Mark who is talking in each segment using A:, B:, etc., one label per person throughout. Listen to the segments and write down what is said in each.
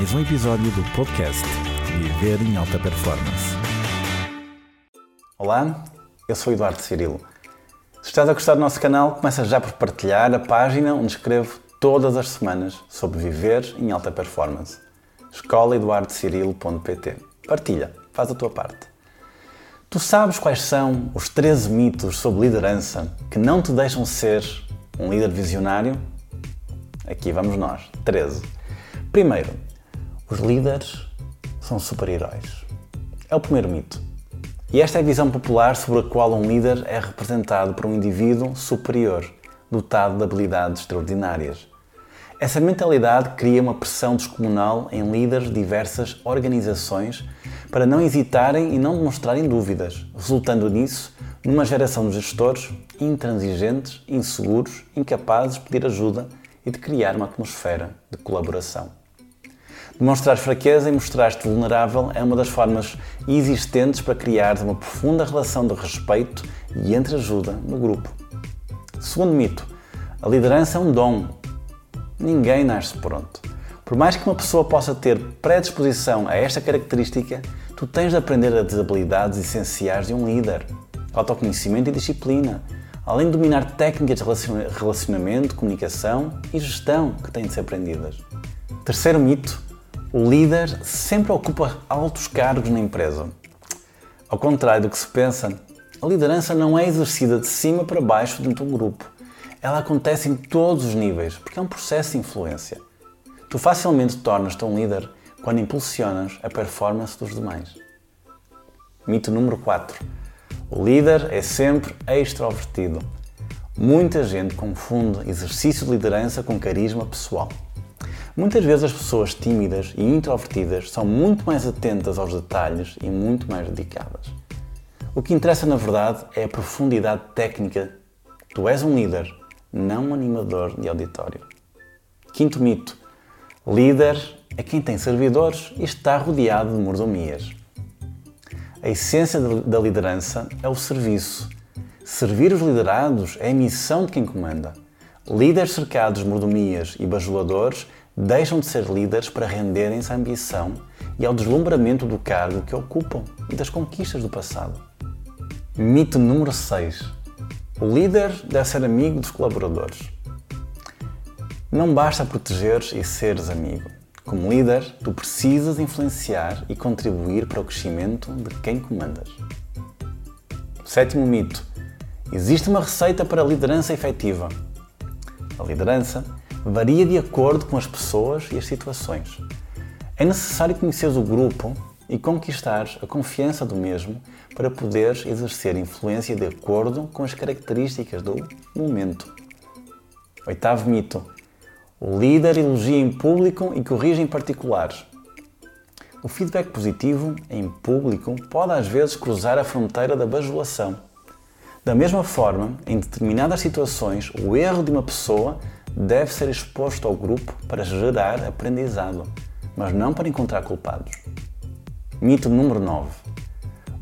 A: mais um episódio do podcast Viver em Alta Performance.
B: Olá, eu sou Eduardo Cirilo. Se estás a gostar do nosso canal, começa já por partilhar a página onde escrevo todas as semanas sobre viver em alta performance. escolaeduardocirilo.pt Partilha, faz a tua parte. Tu sabes quais são os 13 mitos sobre liderança que não te deixam ser um líder visionário? Aqui vamos nós, 13. Primeiro, os líderes são super-heróis. É o primeiro mito. E esta é a visão popular sobre a qual um líder é representado por um indivíduo superior, dotado de habilidades extraordinárias. Essa mentalidade cria uma pressão descomunal em líderes de diversas organizações para não hesitarem e não demonstrarem dúvidas, resultando nisso numa geração de gestores intransigentes, inseguros, incapazes de pedir ajuda e de criar uma atmosfera de colaboração. Demonstrar fraqueza e mostrar-te vulnerável é uma das formas existentes para criar uma profunda relação de respeito e entreajuda no grupo. Segundo mito, a liderança é um dom. Ninguém nasce pronto. Por mais que uma pessoa possa ter predisposição a esta característica, tu tens de aprender as habilidades essenciais de um líder: autoconhecimento e disciplina, além de dominar técnicas de relacionamento, comunicação e gestão que têm de ser aprendidas. Terceiro mito: o líder sempre ocupa altos cargos na empresa. Ao contrário do que se pensa, a liderança não é exercida de cima para baixo dentro de um grupo. Ela acontece em todos os níveis, porque é um processo de influência. Tu facilmente tornas-te um líder quando impulsionas a performance dos demais. Mito número 4. O líder é sempre extrovertido. Muita gente confunde exercício de liderança com carisma pessoal. Muitas vezes as pessoas tímidas e introvertidas são muito mais atentas aos detalhes e muito mais dedicadas. O que interessa na verdade é a profundidade técnica. Tu és um líder, não um animador de auditório. Quinto mito: líder é quem tem servidores e está rodeado de mordomias. A essência da liderança é o serviço. Servir os liderados é a missão de quem comanda. Líderes cercados de mordomias e bajuladores deixam de ser líderes para renderem-se à ambição e ao deslumbramento do cargo que ocupam e das conquistas do passado. Mito número 6. O líder deve ser amigo dos colaboradores. Não basta protegeres e seres amigo. Como líder, tu precisas influenciar e contribuir para o crescimento de quem comandas. Sétimo mito. Existe uma receita para a liderança efetiva. A liderança varia de acordo com as pessoas e as situações. É necessário conhecer o grupo e conquistar a confiança do mesmo para poder exercer influência de acordo com as características do momento. Oitavo mito. O líder elogia em público e corrige em particular. O feedback positivo em público pode às vezes cruzar a fronteira da bajulação. Da mesma forma, em determinadas situações, o erro de uma pessoa deve ser exposto ao grupo para gerar aprendizado, mas não para encontrar culpados. Mito número 9.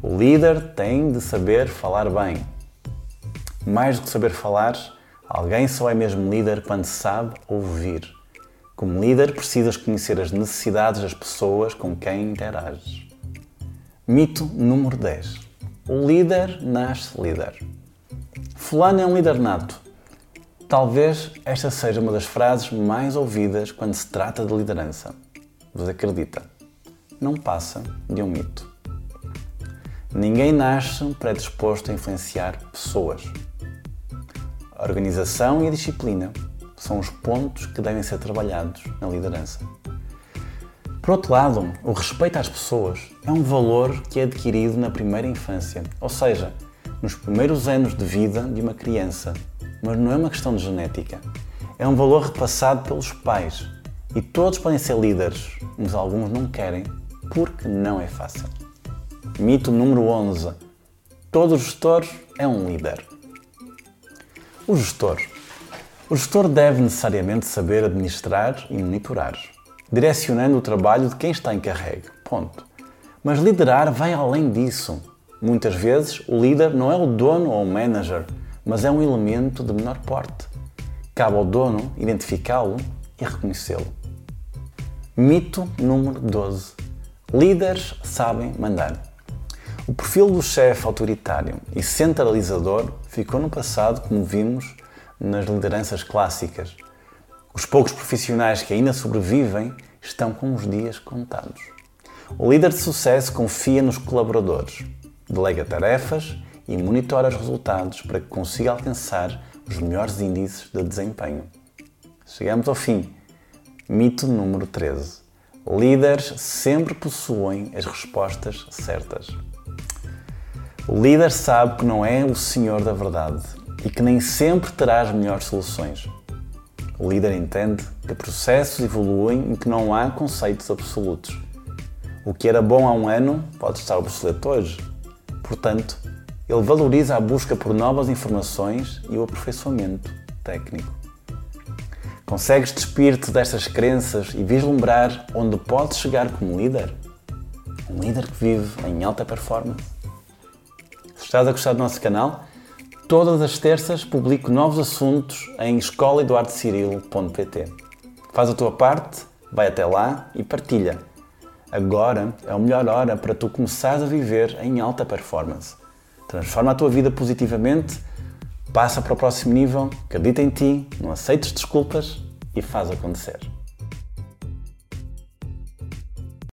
B: O líder tem de saber falar bem. Mais do que saber falar, alguém só é mesmo líder quando sabe ouvir. Como líder, precisas conhecer as necessidades das pessoas com quem interages. Mito número 10. O líder nasce líder. Fulano é um líder nato. Talvez esta seja uma das frases mais ouvidas quando se trata de liderança. Vos acredita? Não passa de um mito. Ninguém nasce predisposto a influenciar pessoas. A organização e a disciplina são os pontos que devem ser trabalhados na liderança. Por outro lado, o respeito às pessoas é um valor que é adquirido na primeira infância, ou seja, nos primeiros anos de vida de uma criança, mas não é uma questão de genética. É um valor repassado pelos pais. E todos podem ser líderes, mas alguns não querem porque não é fácil. Mito número 11. Todo gestor é um líder. O gestor. O gestor deve necessariamente saber administrar e monitorar, direcionando o trabalho de quem está encarregue. Ponto. Mas liderar vai além disso. Muitas vezes o líder não é o dono ou o manager, mas é um elemento de menor porte. Cabe ao dono identificá-lo e reconhecê-lo. Mito número 12. Líderes sabem mandar. O perfil do chefe autoritário e centralizador ficou no passado, como vimos nas lideranças clássicas. Os poucos profissionais que ainda sobrevivem estão com os dias contados. O líder de sucesso confia nos colaboradores, delega tarefas e monitora os resultados para que consiga alcançar os melhores índices de desempenho. Chegamos ao fim. Mito número 13. Líderes sempre possuem as respostas certas. O líder sabe que não é o senhor da verdade e que nem sempre terá as melhores soluções. O líder entende que processos evoluem e que não há conceitos absolutos. O que era bom há um ano pode estar obsoleto hoje. Portanto, ele valoriza a busca por novas informações e o aperfeiçoamento técnico. Consegues despir-te destas crenças e vislumbrar onde podes chegar como líder? Um líder que vive em alta performance. Se estás a gostar do nosso canal, todas as terças publico novos assuntos em escolaeduardocirilo.pt. Faz a tua parte, vai até lá e partilha. Agora é a melhor hora para tu começares a viver em alta performance. Transforma a tua vida positivamente passa para o próximo nível, acredita em ti, não aceites desculpas e faz acontecer.